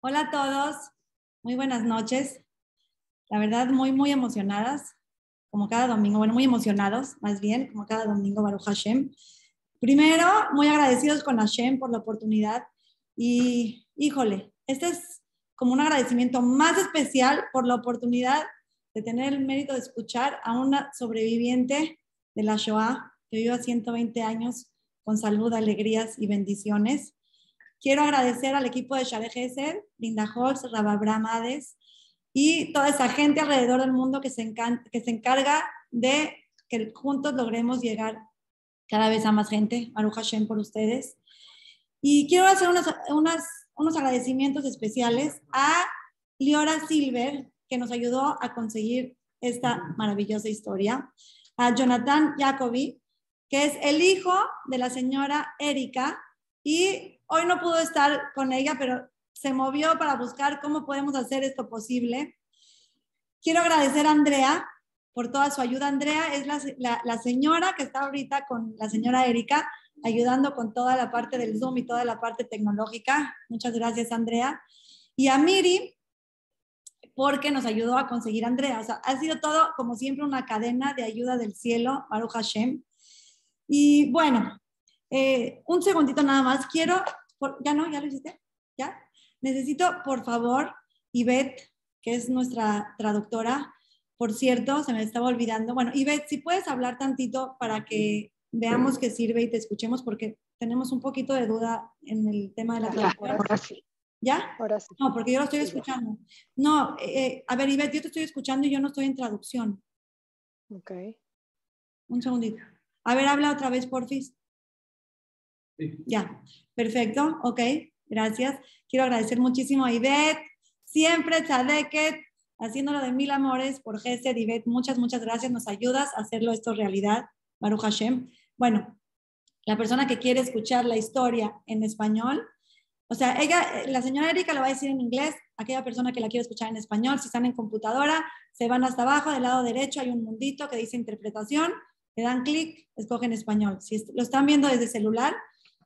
Hola a todos, muy buenas noches. La verdad, muy, muy emocionadas, como cada domingo, bueno, muy emocionados, más bien, como cada domingo, Baruch Hashem. Primero, muy agradecidos con Hashem por la oportunidad y, híjole, este es como un agradecimiento más especial por la oportunidad de tener el mérito de escuchar a una sobreviviente de la Shoah que vivió 120 años con salud, alegrías y bendiciones. Quiero agradecer al equipo de Share Gesed, Linda Holz, Rababram Hades y toda esa gente alrededor del mundo que se, que se encarga de que juntos logremos llegar cada vez a más gente. Maruja Hashem por ustedes. Y quiero hacer unos, unos agradecimientos especiales a Liora Silver, que nos ayudó a conseguir esta maravillosa historia, a Jonathan Jacobi, que es el hijo de la señora Erika, y Hoy no pudo estar con ella, pero se movió para buscar cómo podemos hacer esto posible. Quiero agradecer a Andrea por toda su ayuda. Andrea es la, señora que está ahorita con la señora Erika, ayudando con toda la parte del Zoom y toda la parte tecnológica. Muchas gracias, Andrea. Y a Miri, porque nos ayudó a conseguir Andrea. O sea, ha sido todo, como siempre, una cadena de ayuda del cielo, Baruch Hashem. Y bueno, eh, un segundito nada más. Quiero ¿Ya no? ¿Ya lo hiciste? ¿Ya? Necesito, por favor, Ivette, que es nuestra traductora, por cierto, se me estaba olvidando. Bueno, Ivette, si puedes hablar tantito para que veamos que sirve y te escuchemos, porque tenemos un poquito de duda en el tema de la traducción. Ahora sí. ¿Ya? Ahora sí. No, porque yo lo estoy escuchando. No, eh, a ver, Ivette, yo te estoy escuchando y yo no estoy en traducción. Ok. Un segundito. A ver, habla otra vez, porfis. Sí. Ya. Perfecto, ok, gracias. Quiero agradecer muchísimo a Ivette, siempre Tzadeket, haciéndolo de mil amores por Gesed, Ivette, muchas, muchas gracias, nos ayudas a hacerlo esto realidad, Baruch Hashem. Bueno, la persona que quiere escuchar la historia en español, o sea, ella, la señora Erika lo va a decir en inglés, aquella persona que la quiere escuchar en español, si están en computadora, se van hasta abajo, del lado derecho hay un mundito que dice interpretación, le dan clic, escogen español. Si lo están viendo desde celular,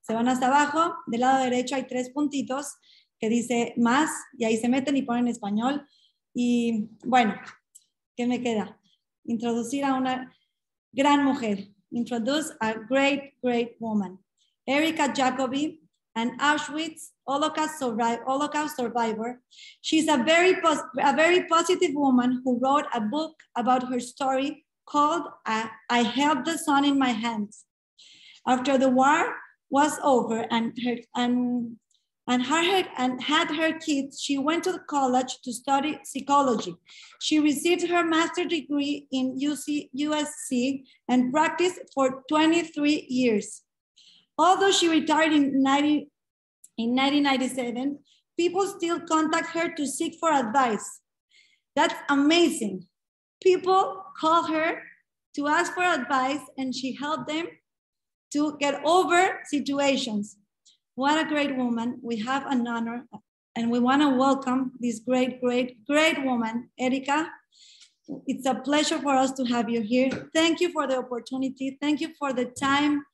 se van hasta abajo, del lado derecho hay tres puntitos que dice más y ahí se meten y ponen español. Y bueno, ¿qué me queda? Introducir a una gran mujer. Introduce a great, great woman. Erika Jacobi, an Auschwitz Holocaust, survivor. She's a very, a very positive woman who wrote a book about her story called uh, I Held the Sun in My Hands. After the war, was over and her and and her and had her kids, she went to college to study psychology. She received her master's degree in UC, USC and practiced for 23 years. Although she retired in, 90, in 1997, people still contact her to seek for advice. That's amazing. People call her to ask for advice and she helped them to get over situations. What a great woman. We have an honor and we want to welcome this great, great, great woman, Erika. It's a pleasure for us to have you here. Thank you for the opportunity. Thank you for the time.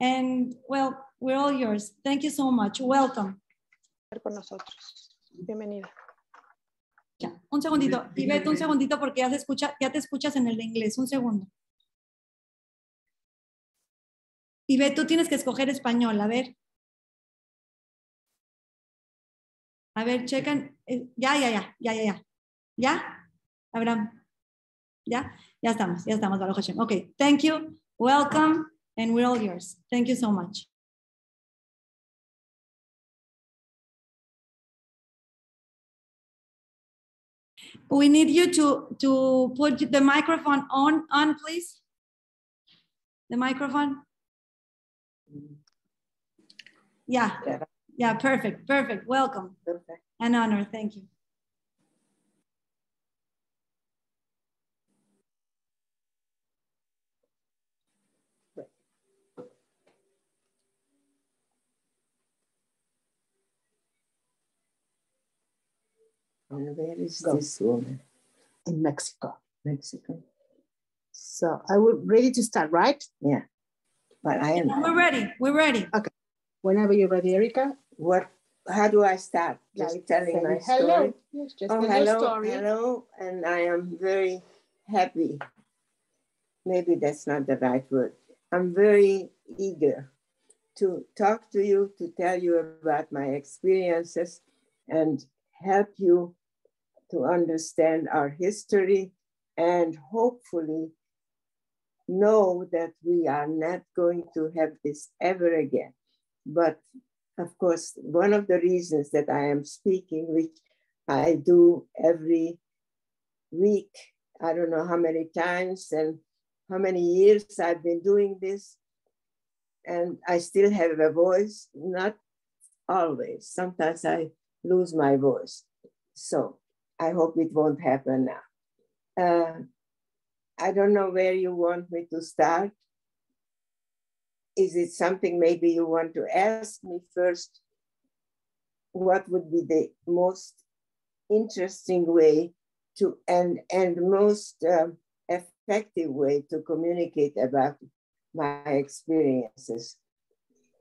And well, we're all yours. Thank you so much. Welcome. Con nosotros. Bienvenida. Ya, un segundito. Ivette un segundito porque ya, se escucha, ya te escuchas en el de inglés. Un segundo. Y ve, tú tienes que escoger español, a ver. A ver, checan. Eh, ya, ya, ya, ya, ya, ya. ¿Ya? Abraham. ¿Ya? Ya estamos, ya estamos, Baruch Hashem. Ok, thank you, welcome, and we're all yours. Thank you so much. We need you to, to put the microphone on, on, please. The microphone. Yeah. Yeah, perfect, perfect. Welcome. Perfect. An honor. Thank you. And where is Go. this woman? In Mexico. Mexico. So I will ready to start, right? Yeah. But I am. We're ready. We're ready. Okay. Whenever you're ready, Erika, what? How do I start? Just like telling my story. hello. Yes, just oh, hello, story. hello, and I am very happy. Maybe that's not the right word. I'm very eager to talk to you, to tell you about my experiences, and help you to understand our history and hopefully know that we are not going to have this ever again. But of course, one of the reasons that I am speaking, which I do every week, I don't know how many times and how many years I've been doing this, and I still have a voice, not always. Sometimes I lose my voice. So I hope it won't happen now. Uh, I don't know where you want me to start. Is it something maybe you want to ask me first? What would be the most interesting way to and and most um, effective way to communicate about my experiences?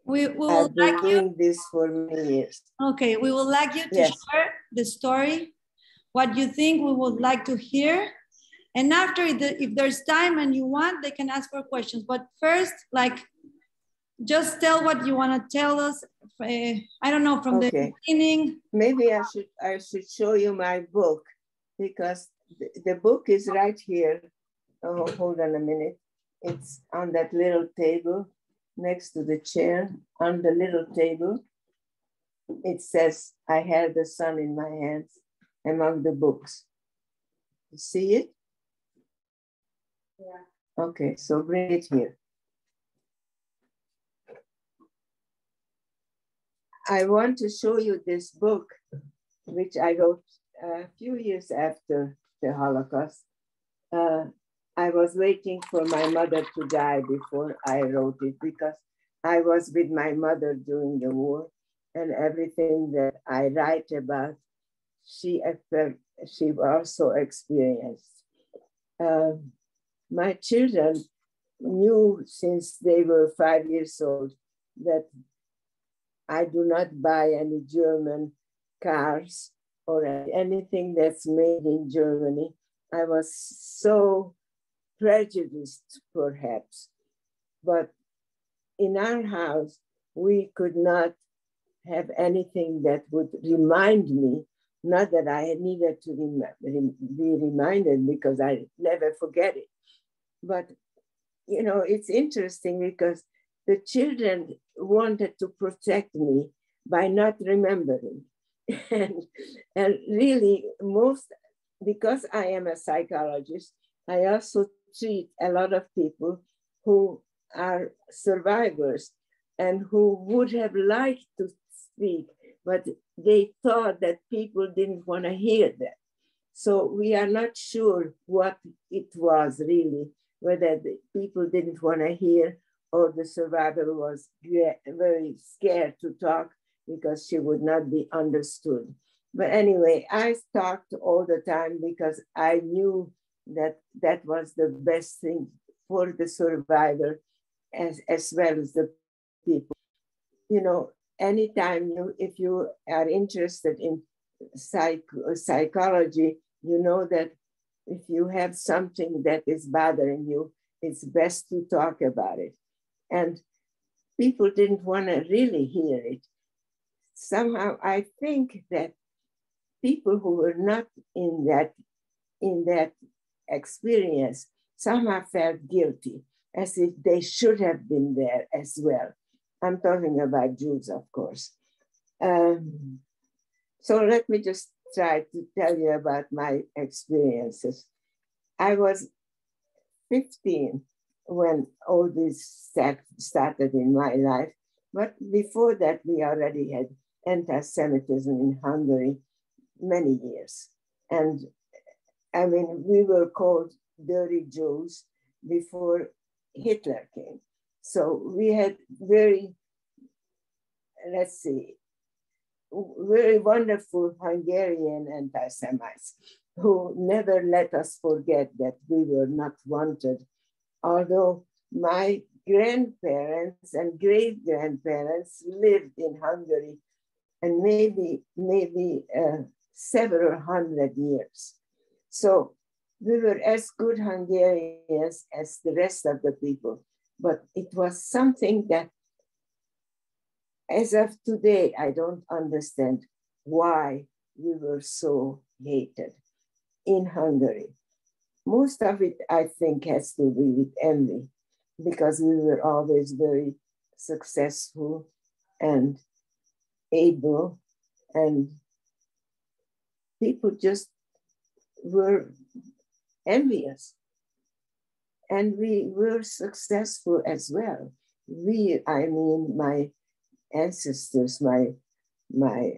We, we will I've been like doing you. this for many years. Okay, we would like you to yes. share the story, what you think we would like to hear, and after, if there's time and you want, they can ask for questions. But first, like, just tell what you want to tell us. Uh, I don't know from okay. the beginning. Maybe I should I should show you my book because the, the book is right here. Oh, hold on a minute. It's on that little table next to the chair. On the little table, it says, "I held the sun in my hands among the books." You see it? Yeah. Okay, so bring it here. I want to show you this book, which I wrote a few years after the Holocaust. Uh, I was waiting for my mother to die before I wrote it because I was with my mother during the war and everything that I write about, she, she also experienced. Um, my children knew since they were five years old that I do not buy any German cars or anything that's made in Germany. I was so prejudiced, perhaps, but in our house, we could not have anything that would remind me, not that I needed to rem- be reminded because I never forget it, but you know, it's interesting because the children wanted to protect me by not remembering. and, and really, most, because I am a psychologist, I also treat a lot of people who are survivors and who would have liked to speak, but they thought that people didn't want to hear that. So we are not sure what it was really whether the people didn't want to hear or the survivor was very scared to talk because she would not be understood. But anyway, I talked all the time because I knew that that was the best thing for the survivor as, as well as the people. You know, anytime you, if you are interested in psych, psychology, you know that if you have something that is bothering you, it's best to talk about it. And people didn't want to really hear it. Somehow I think that people who were not in that in that experience somehow felt guilty, as if they should have been there as well. I'm talking about Jews, of course. Um, so let me just try to tell you about my experiences. I was 15 when all this stuff started in my life. But before that, we already had anti-Semitism in Hungary many years. And I mean, we were called dirty Jews before Hitler came. So we had very, let's see, very wonderful Hungarian anti-Semites who never let us forget that we were not wanted. Although my grandparents and great grandparents lived in Hungary and maybe, maybe uh, several hundred years. So we were as good Hungarians as the rest of the people, but it was something that as of today, I don't understand why we were so hated in Hungary. Most of it, I think, has to do with envy because we were always very successful and able, and people just were envious. And we were successful as well. We, I mean, my ancestors, my my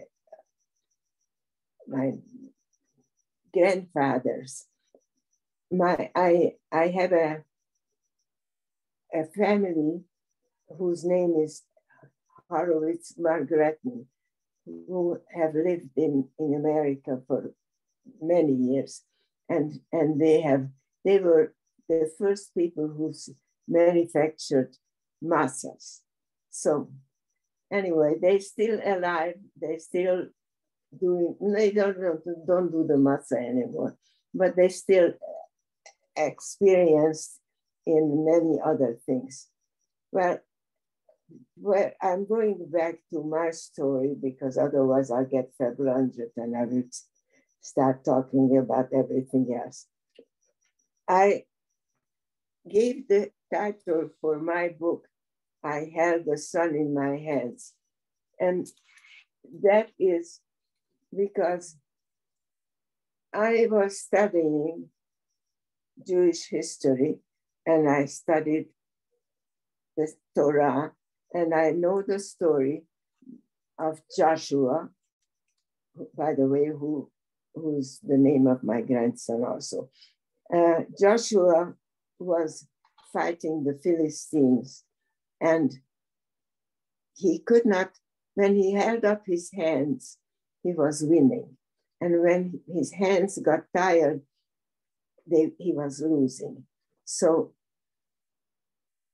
my grandfathers. My I I have a a family whose name is Horowitz Margareten, who have lived in, in America for many years. And, and they have they were the first people who manufactured matzahs. So anyway, they're still alive. They still doing. They don't don't do the matzah anymore, but they still experienced in many other things. Well, well, I'm going back to my story because otherwise I'll get verblundet and I will start talking about everything else. I gave the title for my book I held the sun in my hands. And that is because I was studying Jewish history and I studied the Torah and I know the story of Joshua, by the way, who, who's the name of my grandson also. Uh, Joshua was fighting the Philistines and he could not, when he held up his hands, he was winning. And when his hands got tired, they, he was losing. So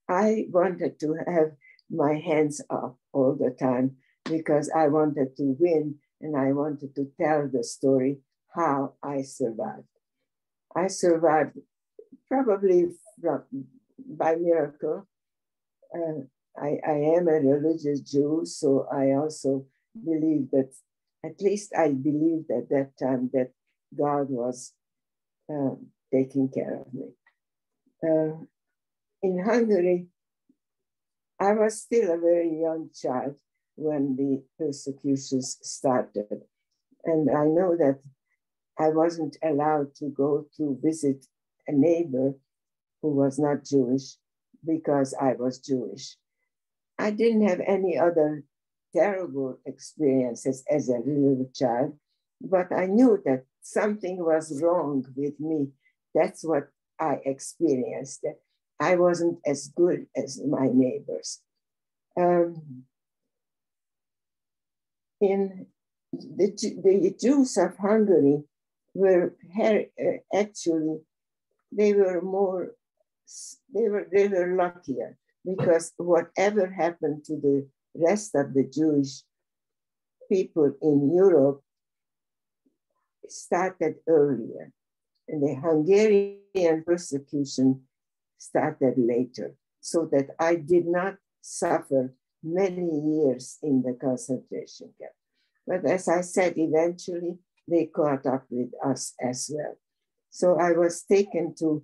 I wanted to have my hands up all the time because I wanted to win and I wanted to tell the story how I survived. I survived probably by miracle uh, I, I am a religious Jew, so I also believe that, at least I believed at that time that God was um, taking care of me. Uh, in Hungary, I was still a very young child when the persecutions started. And I know that I wasn't allowed to go to visit a neighbor who was not Jewish because I was Jewish. I didn't have any other terrible experiences as a little child, but I knew that something was wrong with me. That's what I experienced. I wasn't as good as my neighbors. Um, in the, the Jews of Hungary were actually, they were more they were, they were luckier because whatever happened to the rest of the Jewish people in Europe started earlier. And the Hungarian persecution started later, so that I did not suffer many years in the concentration camp. But as I said, eventually they caught up with us as well. So I was taken to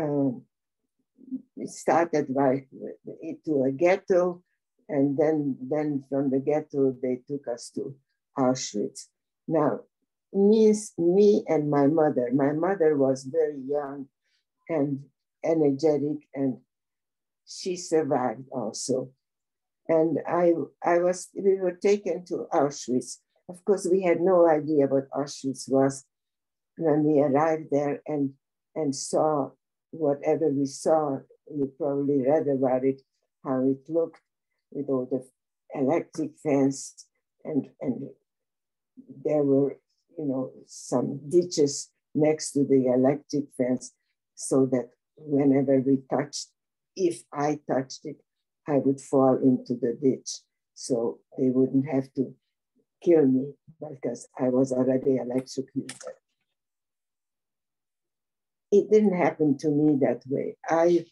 um, started by to a ghetto, and then then from the ghetto they took us to Auschwitz. Now, me, me and my mother. My mother was very young and energetic, and she survived also. And I, I was, we were taken to Auschwitz. Of course, we had no idea what Auschwitz was when we arrived there and, and saw whatever we saw, you probably read about it, how it looked with all the electric fence and, and there were, you know, some ditches next to the electric fence so that whenever we touched, if I touched it, I would fall into the ditch. So they wouldn't have to kill me because I was already electrocuted. It didn't happen to me that way. I,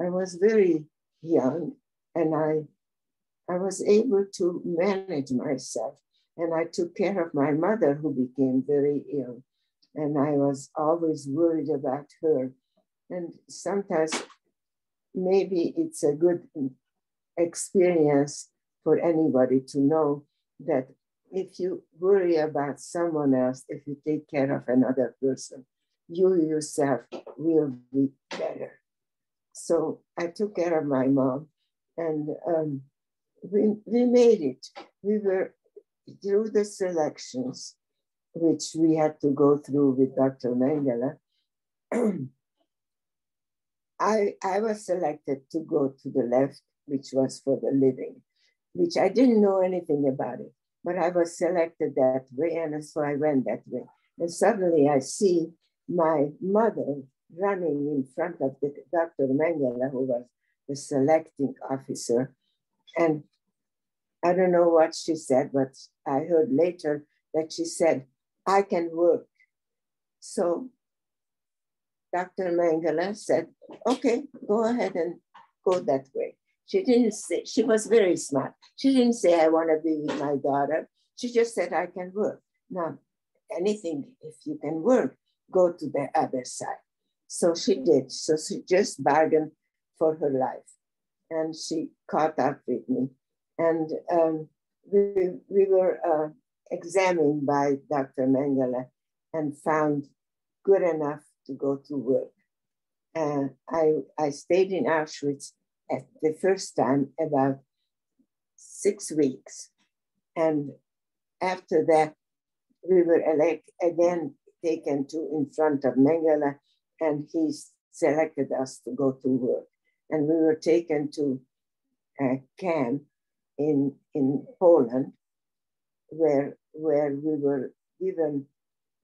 I was very young and I, I was able to manage myself and I took care of my mother who became very ill and I was always worried about her. And sometimes maybe it's a good experience for anybody to know that if you worry about someone else, if you take care of another person, you yourself will be better. So I took care of my mom and um, we, we made it. We were through the selections, which we had to go through with Dr. Mengele. I, I was selected to go to the left, which was for the living, which I didn't know anything about it, but I was selected that way, and so I went that way. And suddenly I see my mother running in front of the, Dr. Mengele, who was the selecting officer. And I don't know what she said, but I heard later that she said, I can work. So Dr. Mengele said, okay, go ahead and go that way. She didn't say, she was very smart. She didn't say, I want to be with my daughter. She just said, I can work. Now, anything, if you can work, go to the other side. So she did. So she just bargained for her life. And she caught up with me. And um, we, we were uh, examined by Dr. Mengele and found good enough to go to work. And I, I stayed in Auschwitz at the first time about six weeks. And after that, we were elect, again taken to in front of Mengele, and he selected us to go to work. And we were taken to a camp in, in Poland, where, where we were given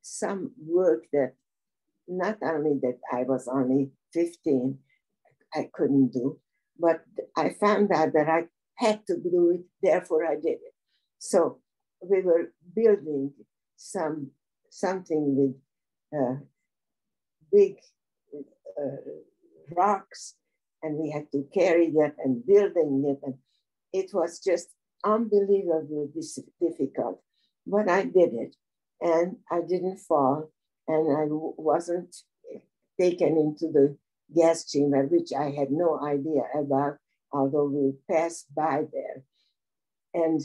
some work that not only that I was only 15, I couldn't do, but I found out that I had to do it, therefore I did it. So we were building some something with uh, big uh, rocks, and we had to carry that and building it, and it was just unbelievably difficult. But I did it, and I didn't fall, and I wasn't taken into the gas chamber, which I had no idea about, although we passed by there. And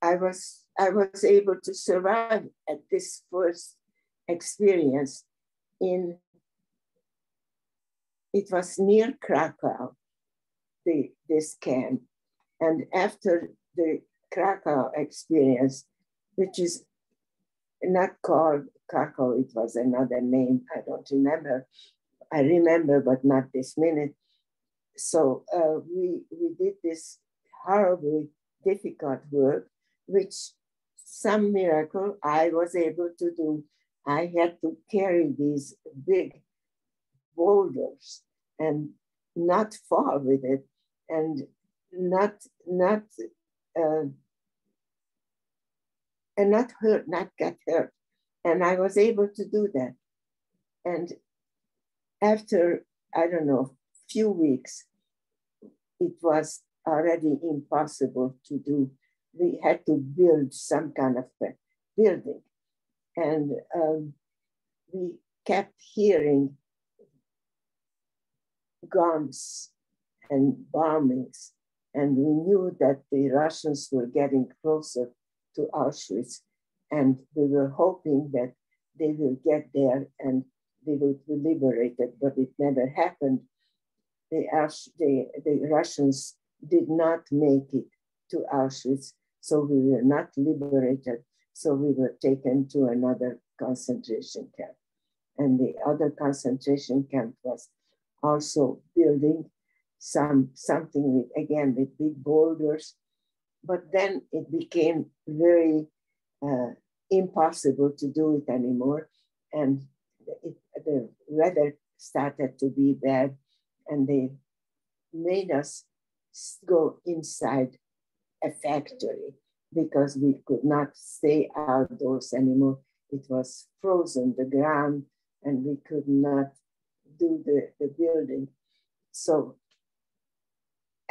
I was, I was able to survive at this first experience in, it was near Krakow, the, this camp. And after the Krakow experience, which is not called Krakow, it was another name, I don't remember. I remember, but not this minute. So uh, we, we did this horribly difficult work, which some miracle I was able to do. I had to carry these big boulders and not fall with it and not, not uh, and not hurt, not get hurt. And I was able to do that. And after, I don't know, few weeks, it was already impossible to do. We had to build some kind of building. And um, we kept hearing guns and bombings. And we knew that the Russians were getting closer to Auschwitz. And we were hoping that they will get there and they will be liberated, but it never happened. The, the, the Russians did not make it to Auschwitz, so we were not liberated. So we were taken to another concentration camp. And the other concentration camp was also building some something with again with big boulders but then it became very uh, impossible to do it anymore. And it, the weather started to be bad, and they made us go inside a factory because we could not stay outdoors anymore. It was frozen, the ground, and we could not do the, the building. So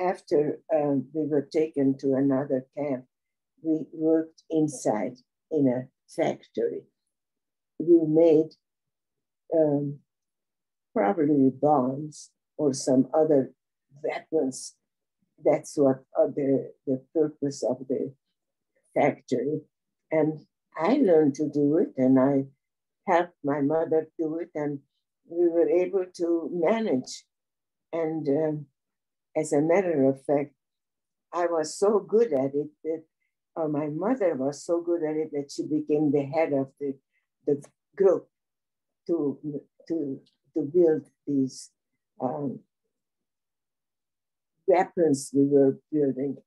after um, we were taken to another camp, we worked inside in a factory. We made um, probably bombs or some other weapons. That's what uh, the, the purpose of the factory. And I learned to do it and I helped my mother do it and we were able to manage. And um, as a matter of fact, I was so good at it that or my mother was so good at it that she became the head of the, the group to, to, to build these um, weapons we were building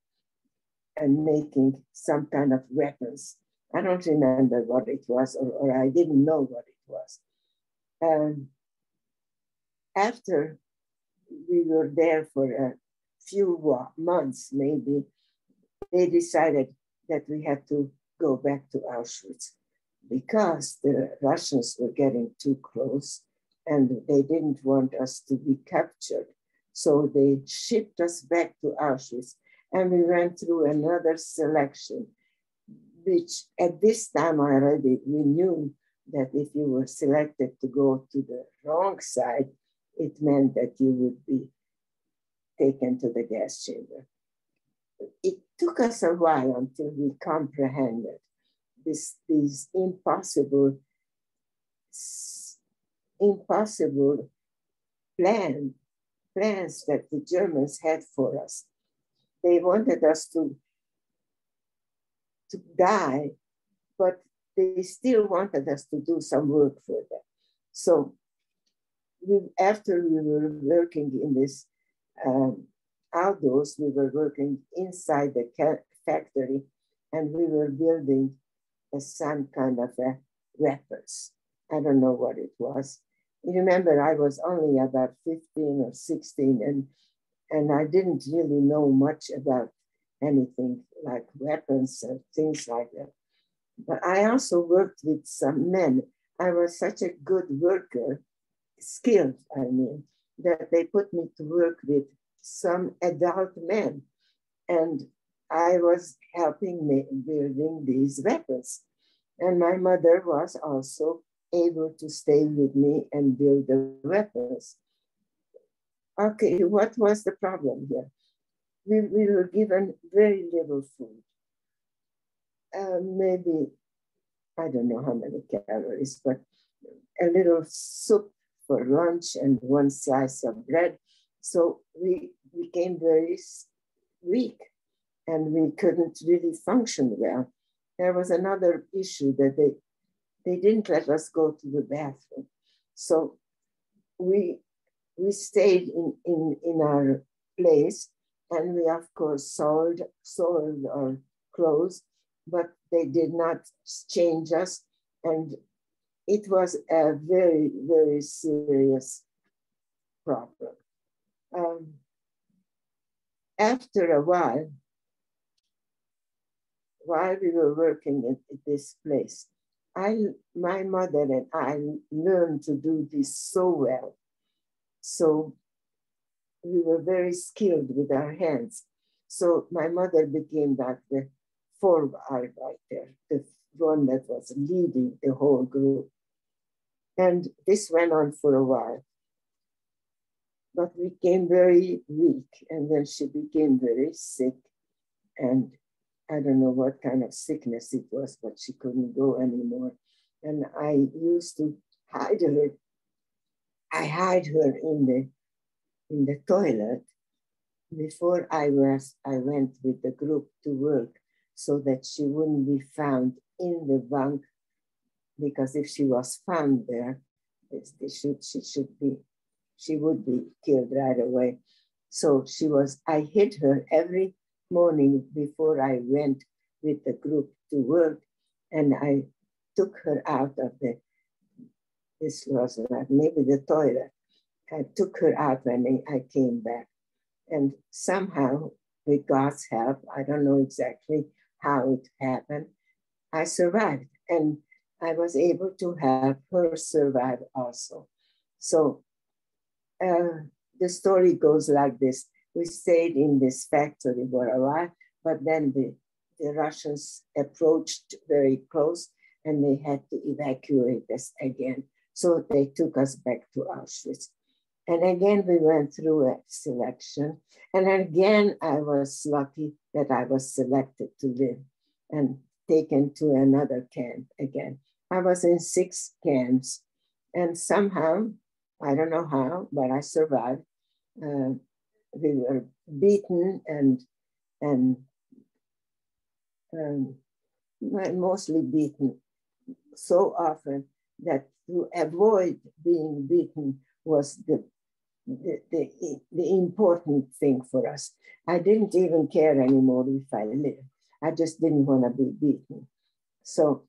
and making some kind of weapons. I don't remember what it was, or, or I didn't know what it was. Um, after we were there for a few uh, months, maybe, they decided that we had to go back to Auschwitz because the Russians were getting too close and they didn't want us to be captured. So they shipped us back to Auschwitz and we went through another selection, which at this time already we knew that if you were selected to go to the wrong side, it meant that you would be taken to the gas chamber. It took us a while until we comprehended this, these impossible, impossible plan, plans that the Germans had for us. They wanted us to, to die, but they still wanted us to do some work for them. So we, after we were working in this um, outdoors, we were working inside the factory and we were building a, some kind of a weapons. I don't know what it was. You remember, I was only about 15 or 16 and, and I didn't really know much about anything like weapons and things like that. But I also worked with some men. I was such a good worker, skilled, I mean, that they put me to work with some adult men. And I was helping me building these weapons. And my mother was also able to stay with me and build the weapons. Okay, what was the problem here? We, we were given very little food. Uh, maybe, I don't know how many calories, but a little soup for lunch and one slice of bread so we became very weak and we couldn't really function well. There was another issue that they, they didn't let us go to the bathroom. So we, we stayed in, in, in our place and we of course sold, soiled our clothes, but they did not change us. And it was a very, very serious problem um, after a while, while we were working at, at this place, I, my mother and I learned to do this so well. So we were very skilled with our hands. So my mother became like the Vorarbeiter, the one that was leading the whole group. And this went on for a while but we became very weak. And then she became very sick. And I don't know what kind of sickness it was, but she couldn't go anymore. And I used to hide her. I hide her in the in the toilet before I was I went with the group to work so that she wouldn't be found in the bunk because if she was found there, she should, she should be she would be killed right away. So she was, I hid her every morning before I went with the group to work, and I took her out of the, this was uh, maybe the toilet. I took her out when I came back. And somehow, with God's help, I don't know exactly how it happened, I survived. And I was able to help her survive also. So uh, the story goes like this. We stayed in this factory for a while, but then the, the Russians approached very close and they had to evacuate us again. So they took us back to Auschwitz. And again, we went through a selection. And again, I was lucky that I was selected to live and taken to another camp again. I was in six camps, and somehow, I don't know how, but I survived. Uh, we were beaten and and um, mostly beaten so often that to avoid being beaten was the, the, the, the, important thing for us. I didn't even care anymore if I lived. I just didn't want to be beaten. So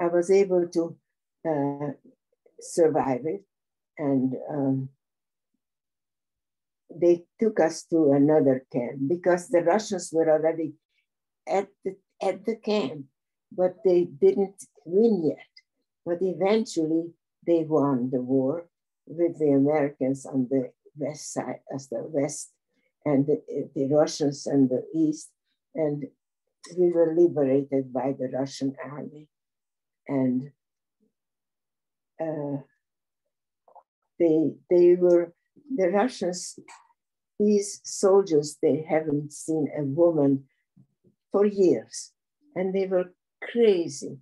I was able to uh, survive it. And um, they took us to another camp because the Russians were already at the, at the camp, but they didn't win yet. But eventually they won the war with the Americans on the west side, as the west, and the, the Russians on the east. And we were liberated by the Russian army. And uh, they, they were, the Russians, these soldiers, they haven't seen a woman for years. And they were crazy.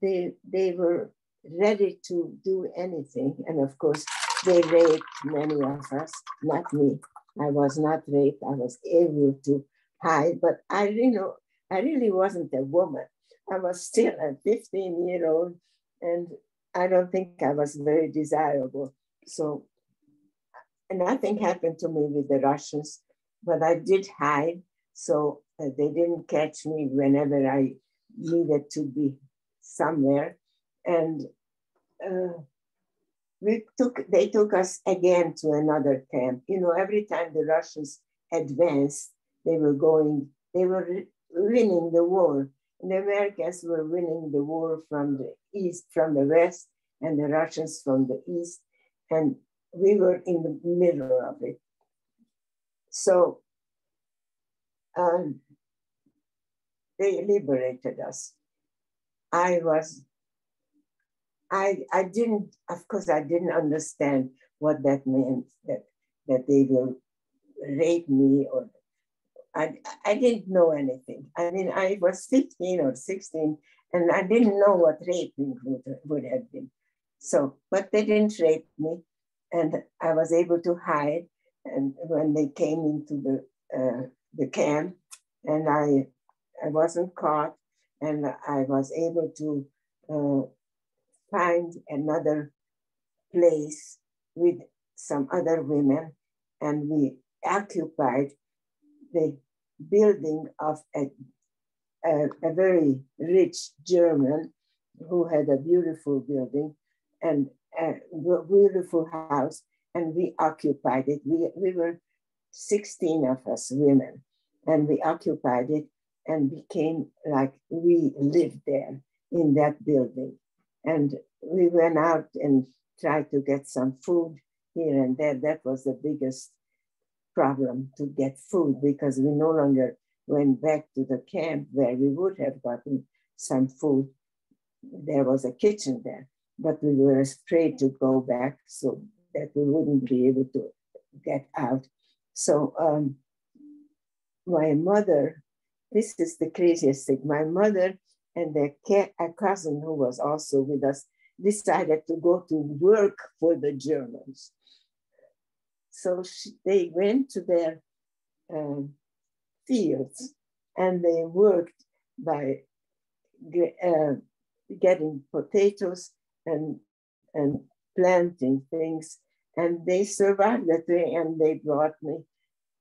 They, they were ready to do anything. And of course, they raped many of us, not me. I was not raped. I was able to hide, but I, you know, I really wasn't a woman. I was still a 15 year old, and I don't think I was very desirable. So nothing happened to me with the Russians, but I did hide. So uh, they didn't catch me whenever I needed to be somewhere. And uh, we took, they took us again to another camp. You know, every time the Russians advanced, they were going, they were winning the war. The Americans were winning the war from the east, from the west, and the Russians from the east. And we were in the middle of it. So um, they liberated us. I was, I, I didn't, of course, I didn't understand what that meant, that, that they will rape me or I, I didn't know anything. I mean, I was 15 or 16 and I didn't know what raping would, would have been. So, but they didn't rape me and I was able to hide. And when they came into the, uh, the camp and I, I wasn't caught and I was able to uh, find another place with some other women and we occupied the building of a, a, a, very rich German who had a beautiful building and a beautiful house, and we occupied it. We, we were 16 of us women, and we occupied it and became like we lived there in that building. And we went out and tried to get some food here and there. That was the biggest problem to get food because we no longer went back to the camp where we would have gotten some food. There was a kitchen there, but we were afraid to go back so that we wouldn't be able to get out. So um, my mother, this is the craziest thing. My mother and a cousin who was also with us decided to go to work for the Germans. So she, they went to their um, fields and they worked by uh, getting potatoes and, and planting things. And they survived that way and they brought me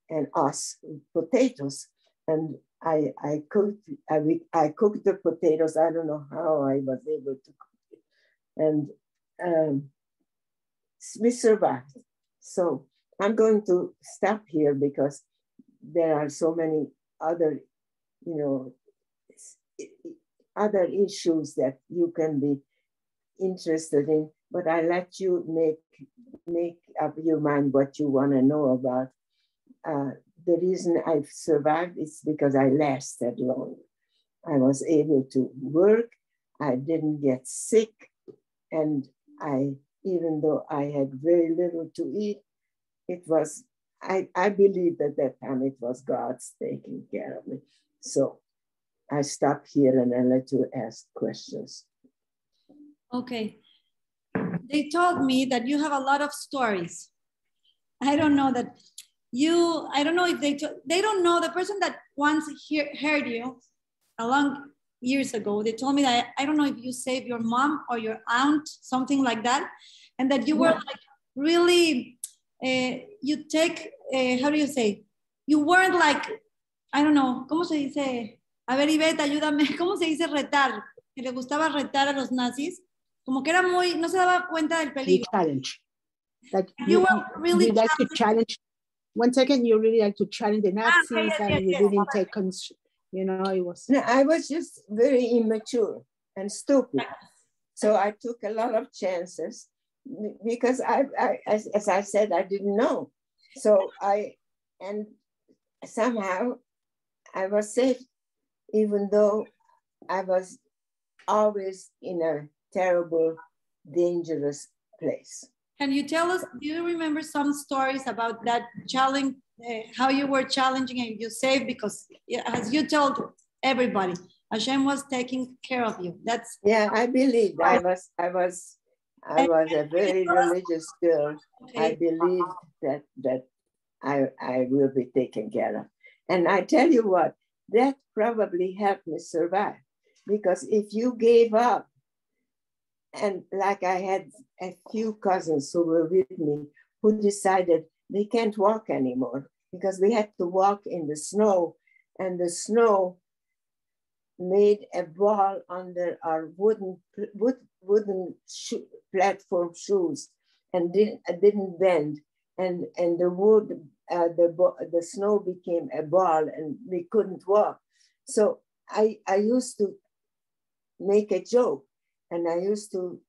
and us potatoes. and I I cooked I, I cooked the potatoes. I don't know how I was able to cook it, and um, we survived. So I'm going to stop here because there are so many other, you know, other issues that you can be interested in. But I let you make make up your mind what you want to know about. Uh, the reason I've survived is because I lasted long. I was able to work. I didn't get sick, and I, even though I had very little to eat, it was. I, I believe at that time it was God's taking care of me. So I stop here and I let you ask questions. Okay. They told me that you have a lot of stories. I don't know that you, I don't know if they, they don't know the person that once hear, heard you a long years ago, they told me that, I don't know if you saved your mom or your aunt, something like that. And that you were yeah. like really, uh, you take, uh, how do you say? You weren't like, I don't know, ¿cómo se dice? A ver, Ivette, ayúdame, ¿cómo se dice retar? Que le gustaba retar a los nazis. Como que era muy, no se daba cuenta del peligro. challenge. Like you, you were really you like to challenge one second you really like to challenge the Nazis ah, yes, and you yes, didn't take cons- you know it was no, I was just very immature and stupid. So I took a lot of chances because I, I as, as I said, I didn't know. So I and somehow I was safe, even though I was always in a terrible, dangerous place. Can you tell us, do you remember some stories about that challenge, uh, how you were challenging and you saved? Because as you told everybody, Hashem was taking care of you. That's yeah, I believe I was, I was, I was a very religious girl. I believed that that I, I will be taken care of. And I tell you what, that probably helped me survive. Because if you gave up and like I had a few cousins who were with me who decided they can't walk anymore because we had to walk in the snow and the snow made a ball under our wooden wood, wooden shoe, platform shoes and didn't, didn't bend. And and the wood uh, the the snow became a ball and we couldn't walk. So i i used to make a joke and I used to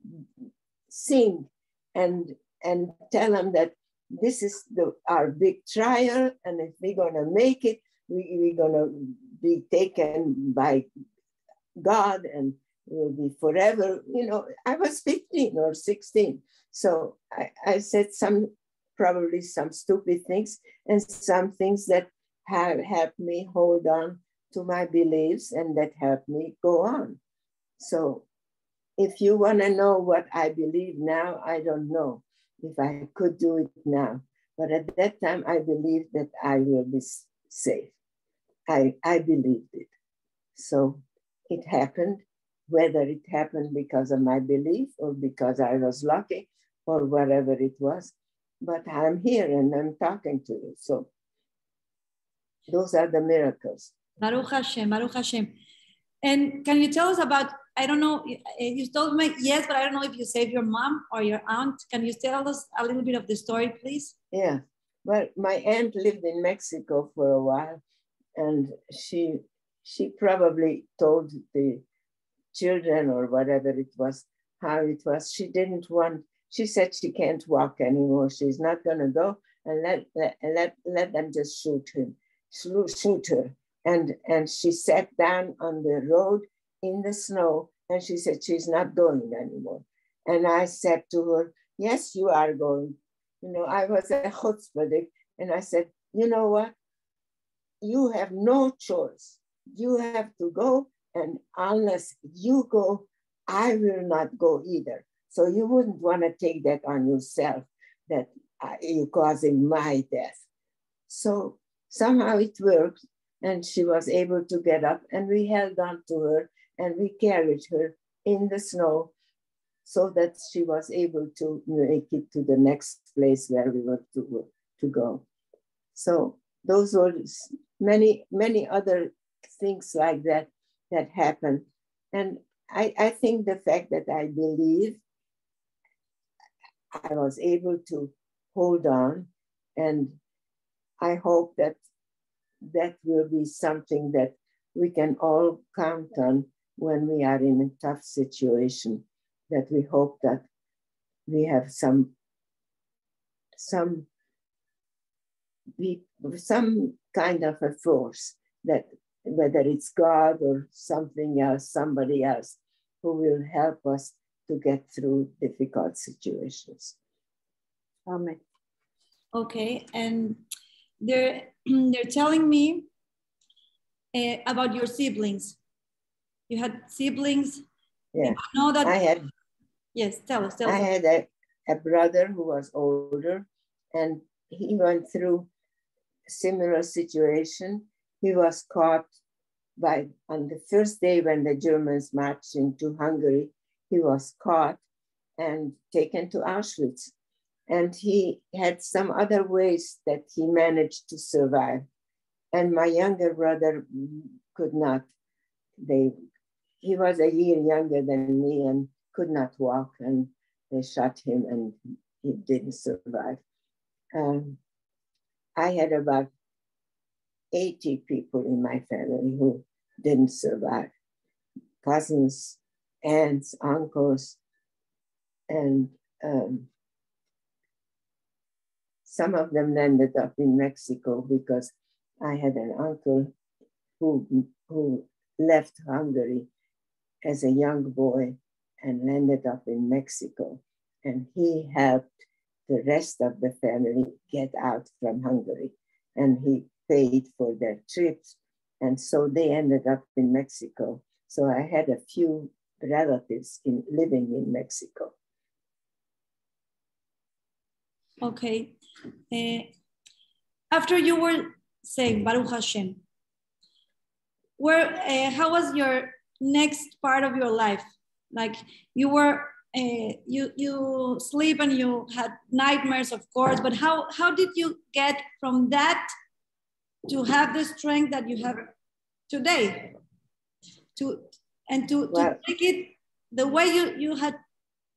sing and and tell them that this is the our big trial, and if we're gonna make it, we, we're gonna be taken by God and will be forever. You know, I was 15 or 16. So I, I said some probably some stupid things and some things that have helped me hold on to my beliefs and that helped me go on. So if you want to know what I believe now, I don't know if I could do it now. But at that time, I believed that I will be safe. I, I believed it. So it happened, whether it happened because of my belief or because I was lucky or whatever it was. But I'm here and I'm talking to you. So those are the miracles. Baruch Hashem, Baruch Hashem. And can you tell us about I don't know. Eh, you told me yes, but I don't know if you saved your mom or your aunt. Can you tell us a little bit of the story, please? Yeah. Well, my aunt lived in Mexico for a while, and she she probably told the children or whatever it was how it was. She didn't want. She said she can't walk anymore. She's not going to go and let, let let let them just shoot him, shoot her. And and she sat down on the road in the snow. And she said, she's not going anymore. And I said to her, yes, you are going. You know, I was a chutzpahdik. And I said, you know what? You have no choice. You have to go. And unless you go, I will not go either. So you wouldn't want to take that on yourself that uh, you're causing my death. So somehow it worked and she was able to get up and we held on to her and we carried her in the snow so that she was able to make it to the next place where we were to, to go. So those were many, many other things like that that happened. And I, I think the fact that I believe I was able to hold on and I hope that that will be something that we can all count on when we are in a tough situation, that we hope that we have some some some kind of a force that whether it's God or something else, somebody else who will help us to get through difficult situations. Amen. Okay, and they're they're telling me uh, about your siblings. You had siblings. Yeah. You know that. I had. Yes, tell us. Tell I us. had a, a brother who was older, and he went through a similar situation. He was caught by on the first day when the Germans marched into Hungary. He was caught and taken to Auschwitz and he had some other ways that he managed to survive. And my younger brother could not. They, he was a year younger than me and could not walk, and they shot him, and he didn't survive. Um, I had about 80 people in my family who didn't survive cousins, aunts, uncles, and um, some of them ended up in Mexico because I had an uncle who, who left Hungary as a young boy and landed up in Mexico. And he helped the rest of the family get out from Hungary. And he paid for their trips. And so they ended up in Mexico. So I had a few relatives in, living in Mexico. Okay. Uh, after you were saying Baruch Hashem, where uh, how was your next part of your life? Like you were uh, you you sleep and you had nightmares, of course, but how how did you get from that to have the strength that you have today? To and to, well, to take it the way you you had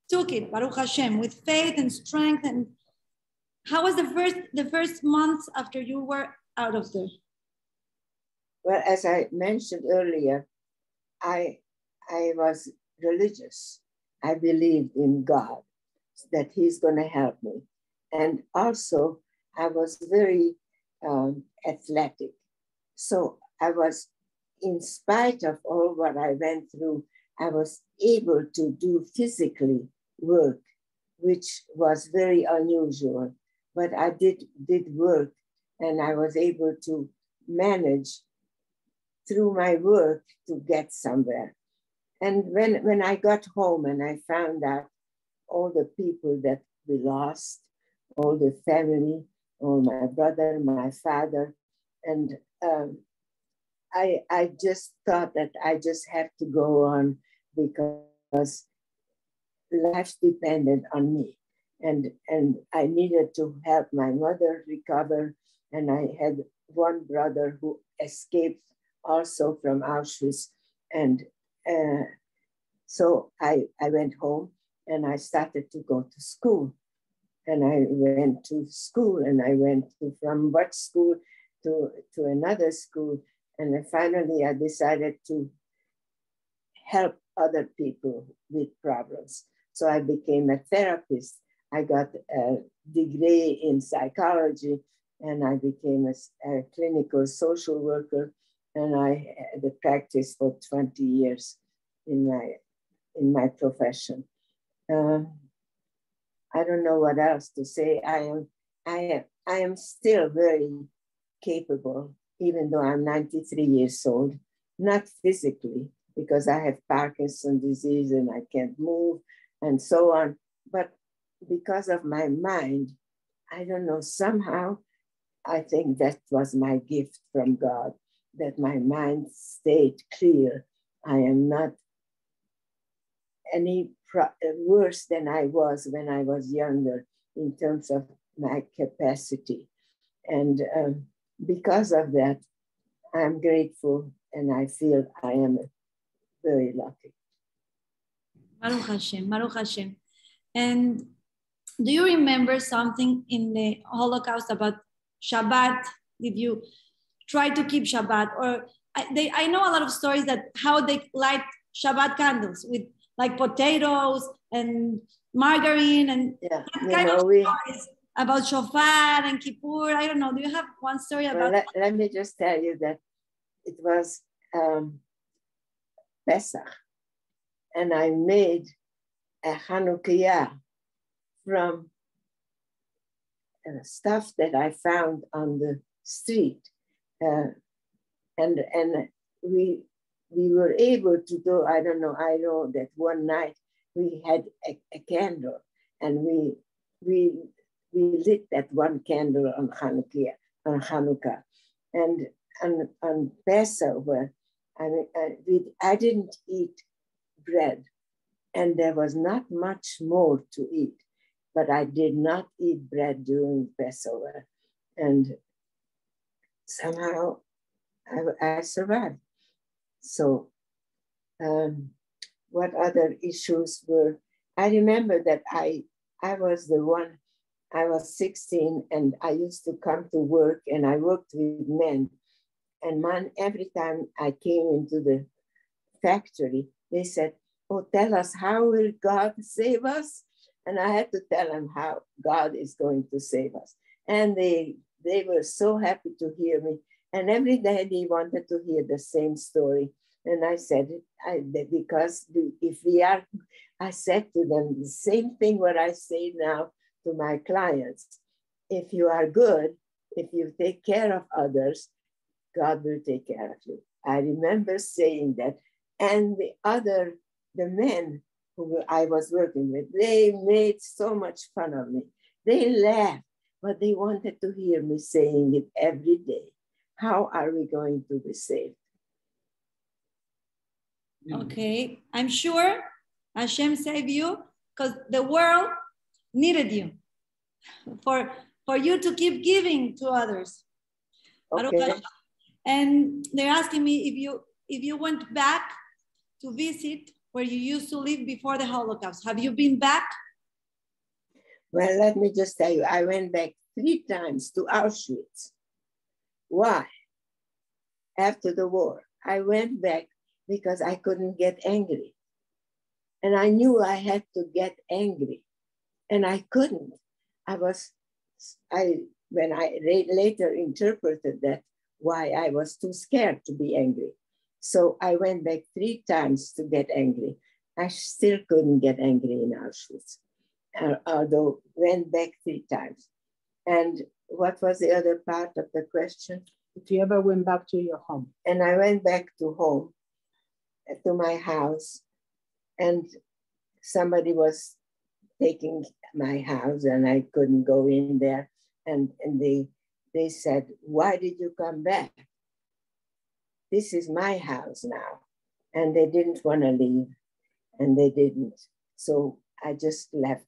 took it, Baruch Hashem, with faith and strength and how was the first the first months after you were out of there? Well, as I mentioned earlier, I I was religious. I believed in God, that He's going to help me, and also I was very um, athletic. So I was, in spite of all what I went through, I was able to do physically work, which was very unusual but I did, did work and I was able to manage through my work to get somewhere. And when, when I got home and I found out all the people that we lost, all the family, all my brother, my father, and um, I, I just thought that I just have to go on because life depended on me and and I needed to help my mother recover. And I had one brother who escaped also from Auschwitz, and uh, so I I went home and I started to go to school, and I went to school and I went to, from what school to to another school, and then finally I decided to help other people with problems. So I became a therapist. I got a degree in psychology and I became a, a clinical social worker and I had a practice for 20 years in my, in my profession. Um, I don't know what else to say. I am, I am, I am still very capable, even though I'm 93 years old, not physically, because I have Parkinson's disease and I can't move and so on. But because of my mind, I don't know, somehow I think that was my gift from God, that my mind stayed clear. I am not any pro- worse than I was when I was younger in terms of my capacity. And um, because of that, I'm grateful and I feel I am very lucky. Baruch Hashem, Baruch Hashem. And do you remember something in the Holocaust about Shabbat? Did you try to keep Shabbat? Or I, they, I know a lot of stories that how they light Shabbat candles with like potatoes and margarine and yeah, kind know, of we, stories about shofar and kippur. I don't know. Do you have one story about? Well, let, let, me just tell you that it was um, Pesach, and I made a Hanukkah from uh, stuff that I found on the street, uh, and and we we were able to do. I don't know. I know that one night we had a, a candle, and we we we lit that one candle on Hanukkah, on Hanukkah, and on, on Passover, I mean, I, we, I didn't eat bread, and there was not much more to eat, but I did not eat bread during Passover, and somehow I, I survived. So, um, what other issues were? I remember that I I was the one I was 16 and I used to come to work and I worked with men. And man, every time I came into the factory, they said, Oh, tell us, how will God save us? And I had to tell them how God is going to save us. And they, they were so happy to hear me. And every day they wanted to hear the same story. And I said, I, because if we are, I said to them the same thing what I say now to my clients. If you are good, if you take care of others, God will take care of you. I remember saying that. And the other, the men who I was working with, they made so much fun of me. They laughed, but they wanted to hear me saying it every day. How are we going to be saved? Mm. Okay, I'm sure Hashem saved you because the world needed you for for you to keep giving to others. Okay. And they're asking me if you if you went back to visit where you used to live before the Holocaust. Have you been back? Well, let me just tell you, I went back three times to Auschwitz. Why? After the war, I went back because I couldn't get angry. And I knew I had to get angry and I couldn't. I was, I when I later interpreted that why I was too scared to be angry. So I went back three times to get angry. I still couldn't get angry in Auschwitz, although uh, went back three times. And what was the other part of the question? If you ever went back to your home. And I went back to home, uh, to my house, and somebody was taking my house and I couldn't go in there. And, and they, they said, why did you come back? This is my house now. And they didn't want to leave and they didn't. So I just left,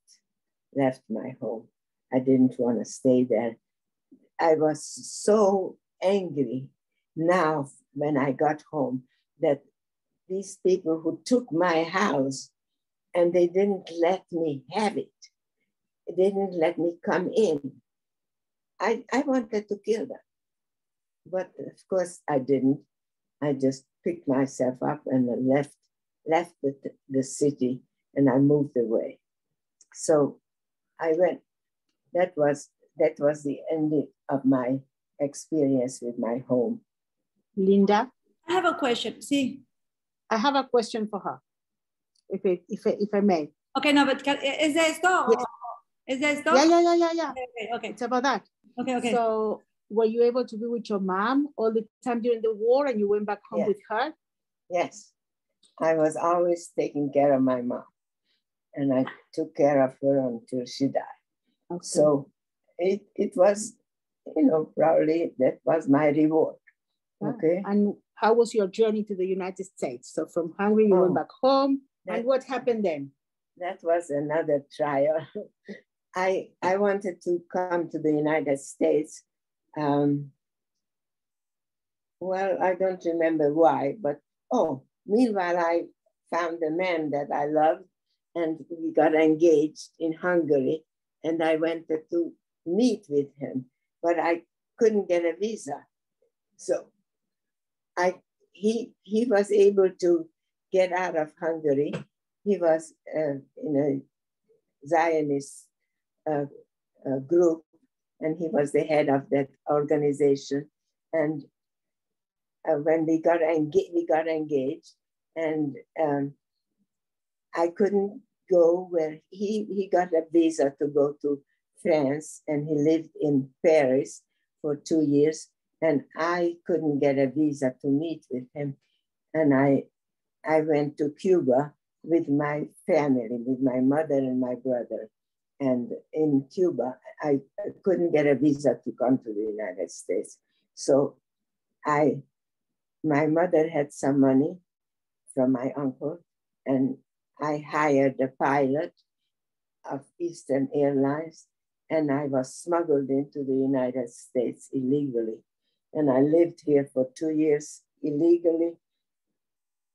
left my home. I didn't want to stay there. I was so angry now when I got home that these people who took my house and they didn't let me have it. They didn't let me come in. I, I wanted to kill them. But of course I didn't. I just picked myself up and left, left the, the city and I moved away. So I went, that was, that was the end of my experience with my home. Linda? I have a question. See, I have a question for her if, it, if, it, if I may. Okay, no, but can, is there esto? Yes. Is there esto? Yeah, yeah, yeah, yeah, yeah. Okay, okay. It's about that. Okay, okay. So were you able to be with your mom all the time during the war and you went back home yes. with her? Yes. I was always taking care of my mom and I took care of her until she died. Okay. So it, it was, you know, probably that was my reward. Yeah. Okay. And how was your journey to the United States? So from Hungary, you oh. went back home that, and what happened then? That was another trial. I, I wanted to come to the United States um, well, I don't remember why, but oh, meanwhile, I found a man that I loved and we got engaged in Hungary and I went to meet with him, but I couldn't get a visa. So I he he was able to get out of Hungary. He was uh, in a Zionist uh, uh, group, and he was the head of that organization. And uh, when we got engaged, we got engaged, and um, I couldn't go where he he got a visa to go to France, and he lived in Paris for two years, and I couldn't get a visa to meet with him, and I I went to Cuba with my family, with my mother and my brother. And in Cuba, I couldn't get a visa to come to the United States. So I, my mother had some money from my uncle, and I hired a pilot of Eastern Airlines, and I was smuggled into the United States illegally. And I lived here for two years illegally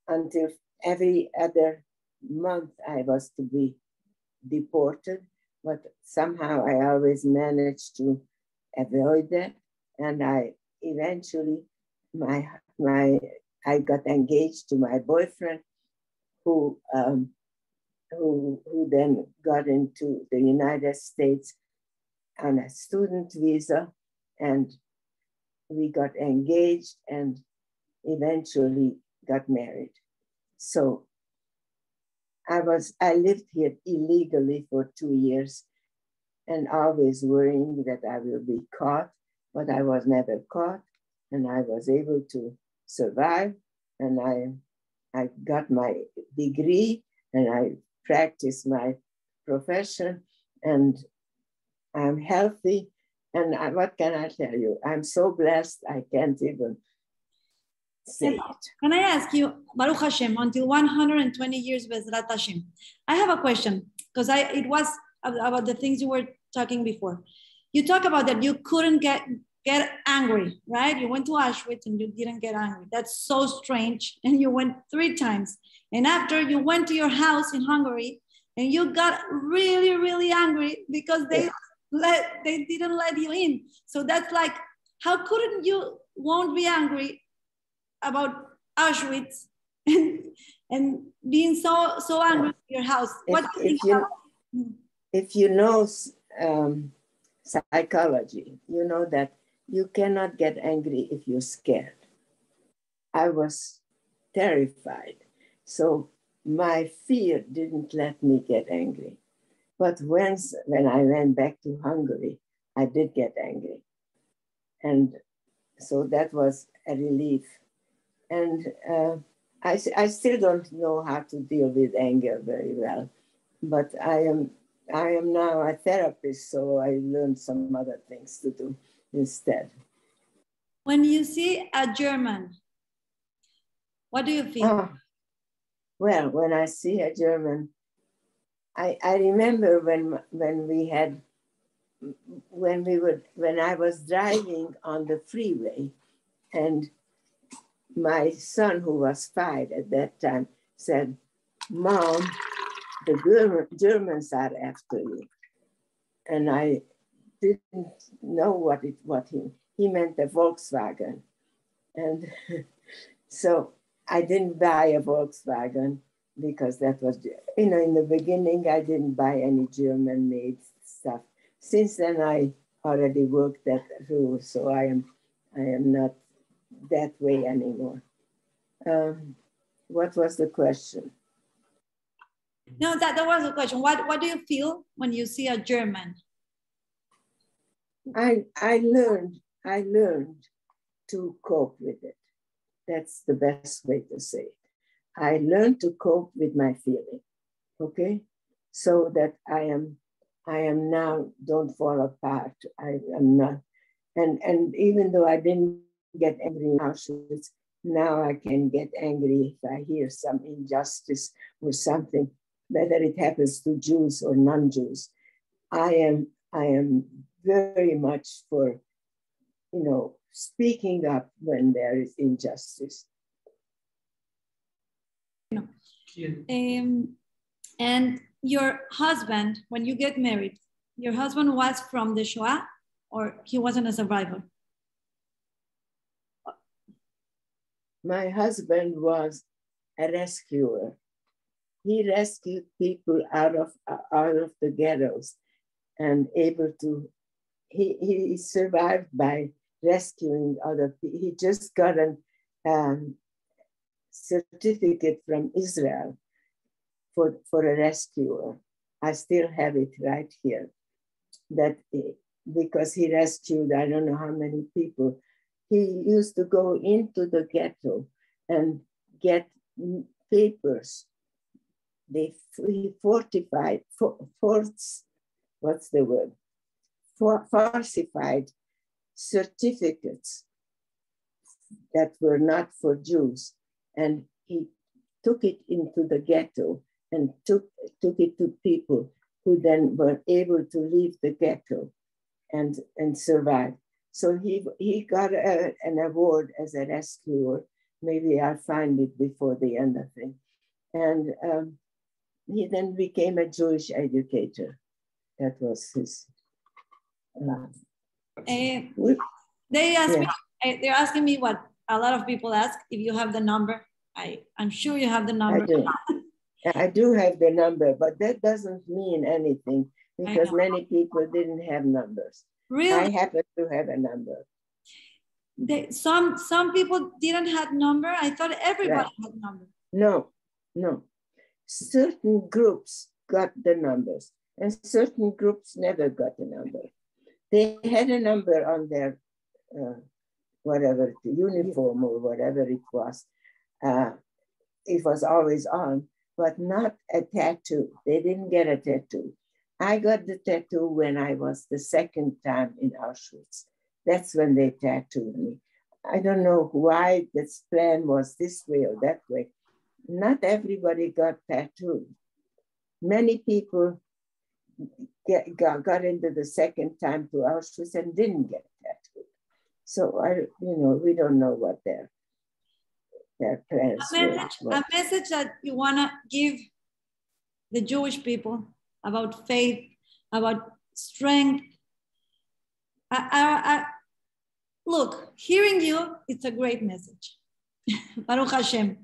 until every other month I was to be deported, but somehow I always managed to avoid that. And I eventually, my, my, I got engaged to my boyfriend who, um, who, who then got into the United States on a student visa and we got engaged and eventually got married. So I was, I lived here illegally for two years and always worrying that I will be caught, but I was never caught and I was able to survive and I, I got my degree and I practice my profession and I'm healthy. And I, what can I tell you? I'm so blessed, I can't even say it. Can I ask you, Baruch Hashem, until 120 years Bezrat Hashem? I have a question because I it was about the things you were talking before. You talk about that you couldn't get get angry, right? You went to Auschwitz and you didn't get angry. That's so strange. And you went three times. And after you went to your house in Hungary and you got really, really angry because they let they didn't let you in. So that's like, how couldn't you won't be angry about Auschwitz and, and being so so angry in your house. If, what if, you you. If you know um, psychology, you know that you cannot get angry if you're scared. I was terrified. So my fear didn't let me get angry. But once, when I went back to Hungary, I did get angry. And so that was a relief and uh, I, I still don't know how to deal with anger very well, but I am I am now a therapist, so I learned some other things to do instead. When you see a German, what do you feel? Oh, well, when I see a German, I, I remember when when we had when we would when I was driving on the freeway and my son, who was five at that time, said, Mom, the Germans are after you. And I didn't know what it what he he meant a Volkswagen. And so I didn't buy a Volkswagen because that was you know in the beginning I didn't buy any German made stuff. Since then I already worked that through, so I am I am not that way anymore. Um, what was the question? No, that, that was the question. What, what do you feel when you see a German? I, I learned, I learned to cope with it. That's the best way to say it. I learned to cope with my feeling, okay? So that I am, I am now, don't fall apart. I am not, and, and even though I didn't get angry in Auschwitz. Now I can get angry if I hear some injustice or something, whether it happens to Jews or non-Jews. I am I am very much for, you know, speaking up when there is injustice. Um, and your husband, when you get married, your husband was from the Shoah or he wasn't a survivor? My husband was a rescuer. He rescued people out of out of the ghettos and able to he, he survived by rescuing other people. He just got a um, certificate from Israel for, for a rescuer. I still have it right here. That because he rescued I don't know how many people. He used to go into the ghetto and get papers. They he fortified, for, forts, what's the word? Falsified certificates that were not for Jews. And he took it into the ghetto and took, took it to people who then were able to leave the ghetto and, and survive. So he, he got a, an award as a rescuer. Maybe I'll find it before the end of it. And um, he then became a Jewish educator. That was his. Uh, they ask yeah. me, uh, they're asking me what a lot of people ask if you have the number. I, I'm sure you have the number. I do. I do have the number, but that doesn't mean anything because many people didn't have numbers. Really? I happen to have a number. They, some some people didn't have number. I thought everybody right. had number. No, no. Certain groups got the numbers, and certain groups never got a number. They had a number on their uh, whatever uniform or whatever it was. Uh, it was always on, but not a tattoo. They didn't get a tattoo. I got the tattoo when I was the second time in Auschwitz. That's when they tattooed me. I don't know why this plan was this way or that way. Not everybody got tattooed. Many people get, got, got into the second time to Auschwitz and didn't get tattooed. So I, you know, we don't know what their their plans a message, were. A message that you wanna give the Jewish people about faith, about strength. I, I, I, look, hearing you, it's a great message. Baruch Hashem.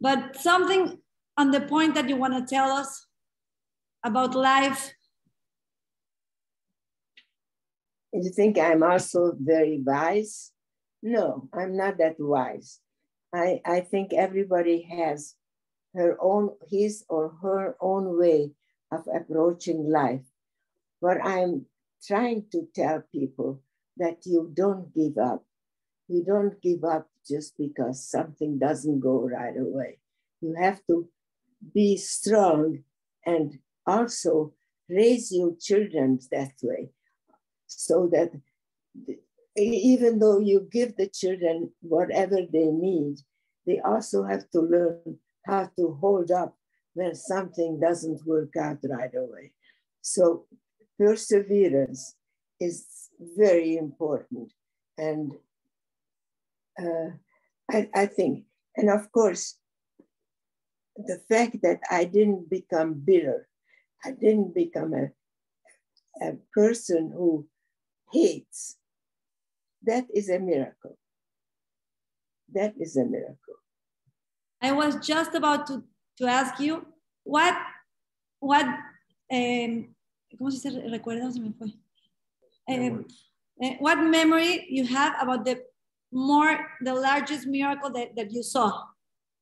But something on the point that you want to tell us about life. You think I'm also very wise? No, I'm not that wise. I, I think everybody has her own, his or her own way of approaching life. But I'm trying to tell people that you don't give up. You don't give up just because something doesn't go right away. You have to be strong and also raise your children that way so that even though you give the children whatever they need, they also have to learn how to hold up when something doesn't work out right away. So perseverance is very important. And uh, I, I think, and of course, the fact that I didn't become bitter, I didn't become a, a person who hates, that is a miracle. That is a miracle. I was just about to to ask you what, what, um, ¿cómo se dice? Recuerda, se me fue. Um, uh, what memory you have about the more, the largest miracle that, that you saw?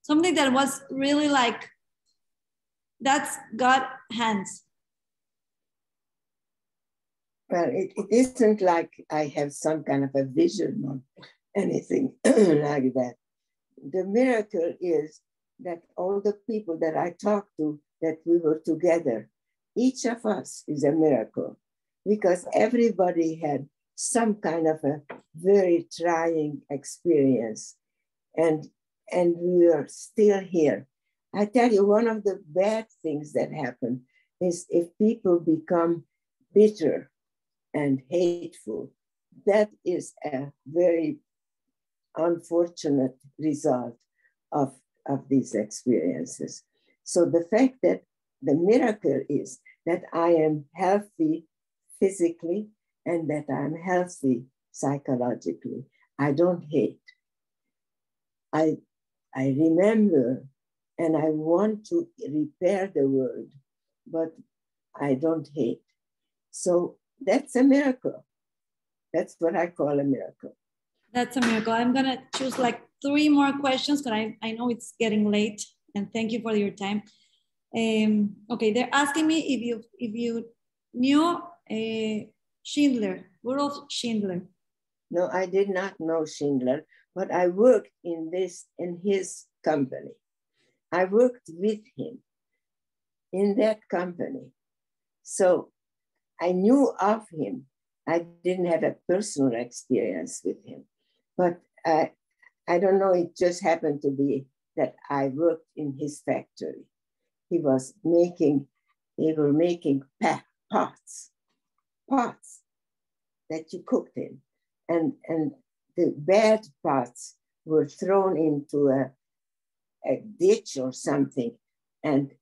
Something that was really like, that's God hands. Well, it, it isn't like I have some kind of a vision or anything like that. The miracle is that all the people that I talked to, that we were together, each of us is a miracle because everybody had some kind of a very trying experience and and we are still here i tell you one of the bad things that happen is if people become bitter and hateful that is a very unfortunate result of, of these experiences. So the fact that the miracle is that I am healthy physically and that I'm healthy psychologically. I don't hate. I, I remember and I want to repair the world, but I don't hate. So that's a miracle. That's what I call a miracle. That's a miracle. I'm gonna choose like three more questions because I, I know it's getting late and thank you for your time. Um, okay, they're asking me if you if you knew uh, Schindler, Rudolf Schindler. No, I did not know Schindler, but I worked in this in his company. I worked with him in that company. So I knew of him. I didn't have a personal experience with him, but I, I don't know, it just happened to be that I worked in his factory. He was making, they were making pots, pots that you cooked in. And, and the bad pots were thrown into a, a ditch or something. And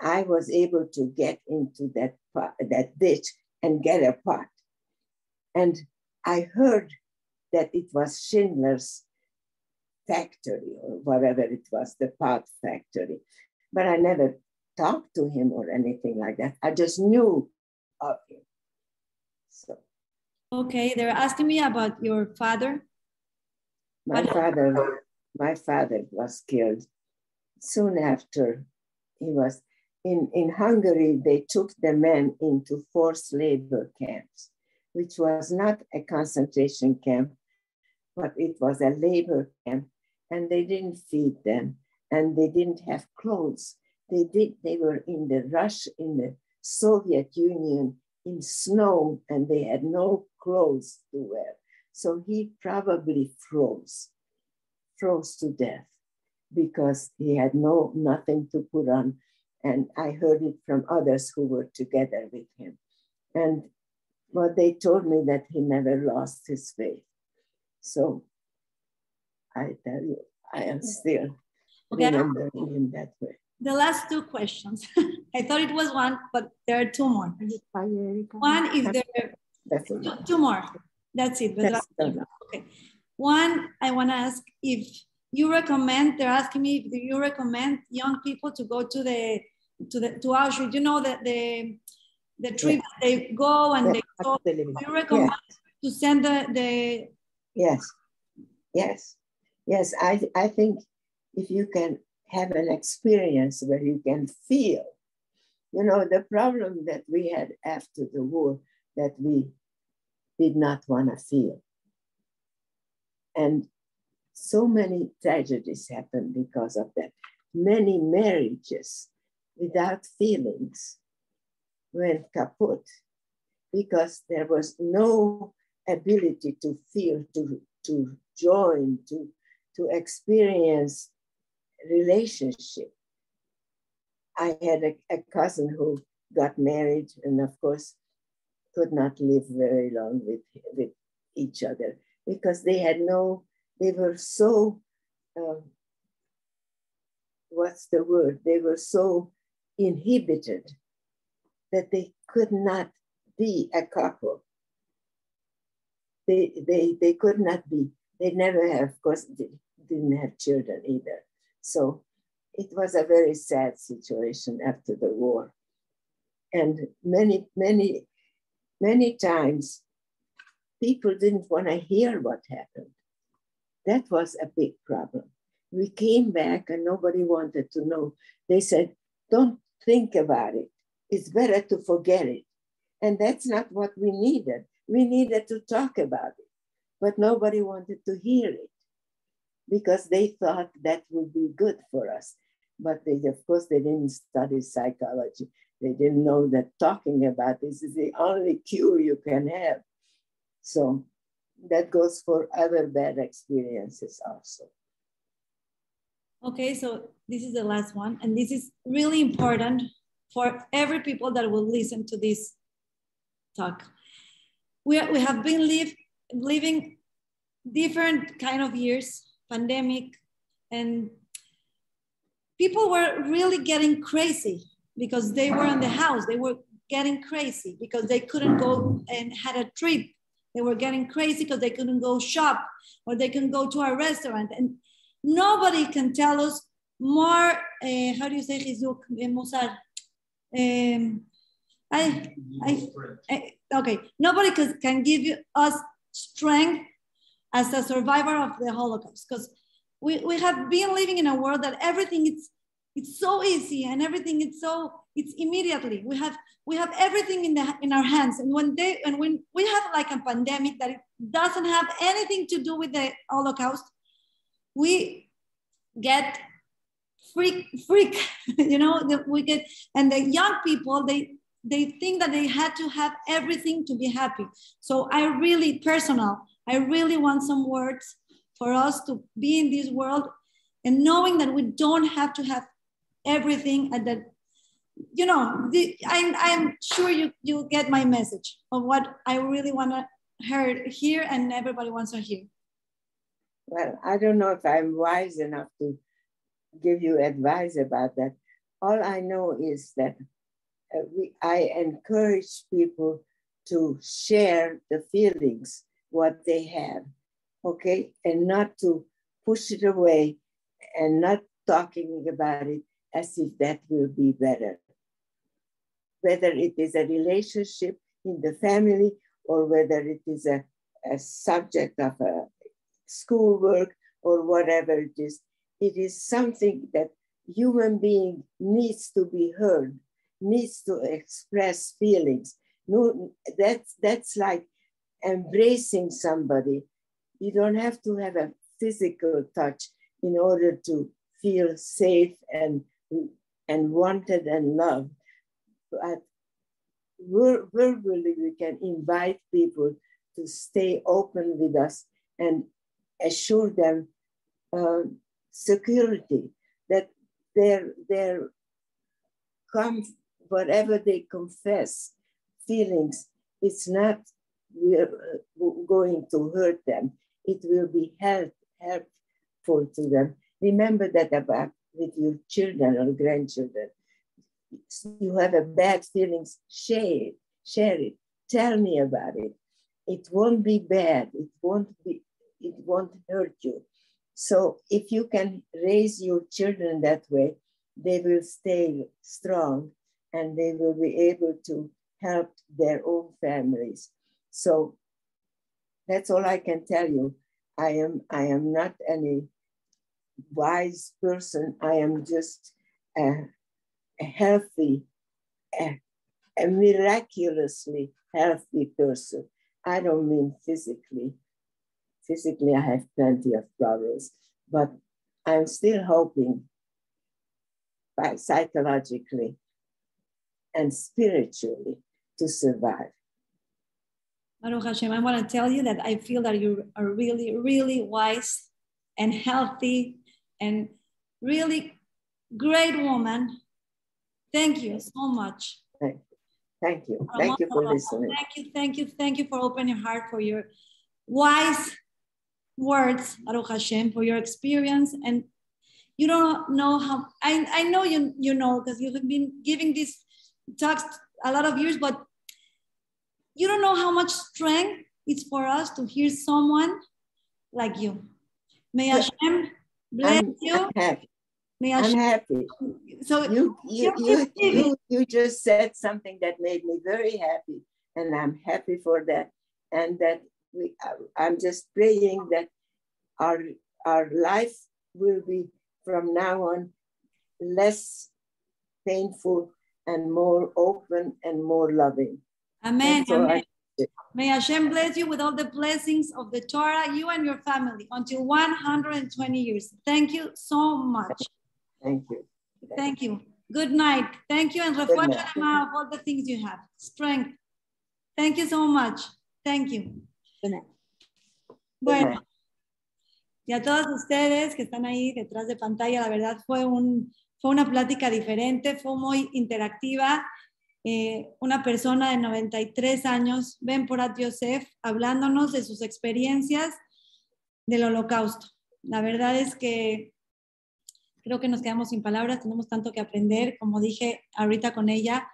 I was able to get into that, pot, that ditch and get a pot. And I heard that it was Schindler's factory or whatever it was, the pot factory. But I never talked to him or anything like that. I just knew of him. So. Okay, they're asking me about your father. My father, my father was killed soon after he was in, in Hungary, they took the men into forced labor camps, which was not a concentration camp, but it was a labor camp. And they didn't feed them and they didn't have clothes. They did, they were in the rush in the Soviet Union in snow and they had no clothes to wear. So he probably froze, froze to death because he had no nothing to put on and I heard it from others who were together with him. And well, they told me that he never lost his faith. So I tell you, I am still okay. remembering him that way. The last two questions. I thought it was one, but there are two more. One is there Definitely. two more. That's it. That's okay. One, I want to ask if you recommend, they're asking me if you recommend young people to go to the to the to Auschwitz. You know that the the trip yeah. they go and yeah. they go. You recommend yeah. to send the, the Yes. Yes. Yes. I I think if you can have an experience where you can feel, you know, the problem that we had after the war that we did not want to feel. And so many tragedies happen because of that. Many marriages without feelings went kaput because there was no ability to feel, to, to join, to, to experience relationship. I had a, a cousin who got married and of course could not live very long with, with each other because they had no, they were so, uh, what's the word? They were so inhibited, that they could not be a couple. They, they, they could not be, they never have, of course, didn't have children either. So it was a very sad situation after the war. And many, many, many times people didn't want to hear what happened. That was a big problem. We came back and nobody wanted to know. They said, don't think about it. It's better to forget it. And that's not what we needed. We needed to talk about it, but nobody wanted to hear it because they thought that would be good for us. But they, of course, they didn't study psychology. They didn't know that talking about this is the only cure you can have. So that goes for other bad experiences also. Okay, so this is the last one, and this is really important for every people that will listen to this talk. We, we have been live living different kind of years, pandemic, and people were really getting crazy because they were in the house. They were getting crazy because they couldn't go and had a trip. They were getting crazy because they couldn't go shop or they couldn't go to a restaurant. And nobody can tell us more, uh, how do you say, Chizuk? Um, I, I, I, okay, nobody can, can give us strength as a survivor of the Holocaust because we, we have been living in a world that everything is it's so easy and everything it's so it's immediately. We have we have everything in the in our hands. And when they and when we have like a pandemic that it doesn't have anything to do with the holocaust we get freak freak you know we get and the young people they they think that they had to have everything to be happy. So i really personal i really want some words for us to be in this world and knowing that we don't have to have everything and that you know the, I'm, I'm sure you you get my message of what i really want to hear here and everybody wants to hear. Well i don't know if i'm wise enough to give you advice about that. All i know is that uh, we, i encourage people to share the feelings what they have okay? And not to push it away and not talking about it as if that will be better. Whether it is a relationship in the family or whether it is a, a subject of a schoolwork or whatever it is, it is something that human being needs to be heard, needs to express feelings. No, that's, that's like embracing somebody. You don't have to have a physical touch in order to feel safe and and wanted and loved. But verbally, we can invite people to stay open with us and assure them uh, security that their their come whatever they confess feelings it's not uh, going to hurt them it will be help, helpful to them remember that about with your children or grandchildren. You have a bad feelings, share it, share it, tell me about it. It won't be bad, it won't be, it won't hurt you. So if you can raise your children that way, they will stay strong and they will be able to help their own families. So that's all I can tell you. I am I am not any wise person. I am just a, healthy, a, a miraculously healthy person. I don't mean physically. Physically, I have plenty of problems, but I'm still hoping by psychologically and spiritually to survive. Baruch Hashem, I want to tell you that I feel that you are really, really wise and healthy and really great woman. Thank you so much. Thank you. Thank you. Thank you for listening. Thank you, thank you, thank you for opening your heart for your wise words, Baruch Hashem, for your experience. And you don't know how, I, I know you, you know, because you have been giving these talks a lot of years, but you don't know how much strength it's for us to hear someone like you. May Hashem Bless I'm, you. I'm happy. May I I'm happy. So you you, you, you, you just said something that made me very happy, and I'm happy for that. And that we, I'm just praying that our our life will be from now on less painful and more open and more loving. Amen. Amen. May Hashem bless you with all the blessings of the Torah, you and your family, until 120 years. Thank you so much. Thank you. Thank you. Good night. Thank you and reflection of all the things you have. Strength. Thank you so much. Thank you. Good night. Bueno, y a todos ustedes que están ahí detrás de pantalla, la verdad fue, un, fue una plática diferente, fue muy interactiva. eh, una persona de 93 años, Ben Porat Yosef, hablándonos de sus experiencias del holocausto. La verdad es que creo que nos quedamos sin palabras, tenemos tanto que aprender, como dije ahorita con ella,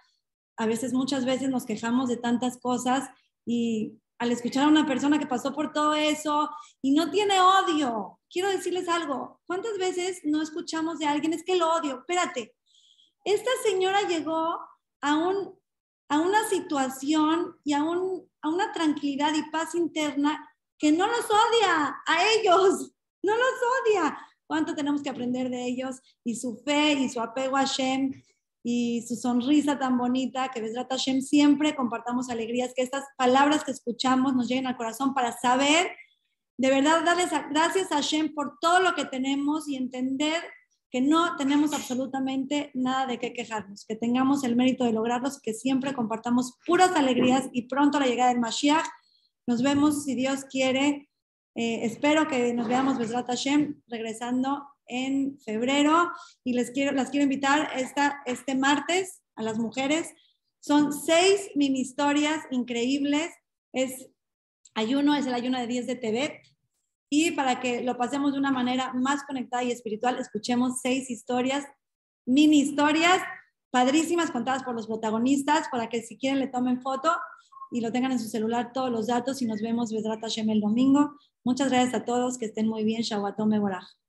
a veces muchas veces nos quejamos de tantas cosas y al escuchar a una persona que pasó por todo eso y no tiene odio, quiero decirles algo, ¿cuántas veces no escuchamos de alguien es que lo odio? Espérate, esta señora llegó a, un, a una situación y a, un, a una tranquilidad y paz interna que no los odia a ellos, no los odia. ¿Cuánto tenemos que aprender de ellos y su fe y su apego a Hashem y su sonrisa tan bonita que Besrat Hashem siempre compartamos alegrías, que estas palabras que escuchamos nos lleguen al corazón para saber, de verdad darles gracias a Hashem por todo lo que tenemos y entender que no tenemos absolutamente nada de qué quejarnos, que tengamos el mérito de lograrlos, que siempre compartamos puras alegrías y pronto la llegada del Mashiach. Nos vemos, si Dios quiere. Eh, espero que nos veamos, Besrat Hashem, regresando en febrero. Y les quiero, las quiero invitar esta, este martes a las mujeres. Son seis mini historias increíbles. Es ayuno, es el ayuno de 10 de TV y para que lo pasemos de una manera más conectada y espiritual, escuchemos seis historias, mini historias, padrísimas, contadas por los protagonistas, para que si quieren le tomen foto y lo tengan en su celular todos los datos y nos vemos Vedrata Hashem el domingo. Muchas gracias a todos, que estén muy bien. Shabbat Mevorach.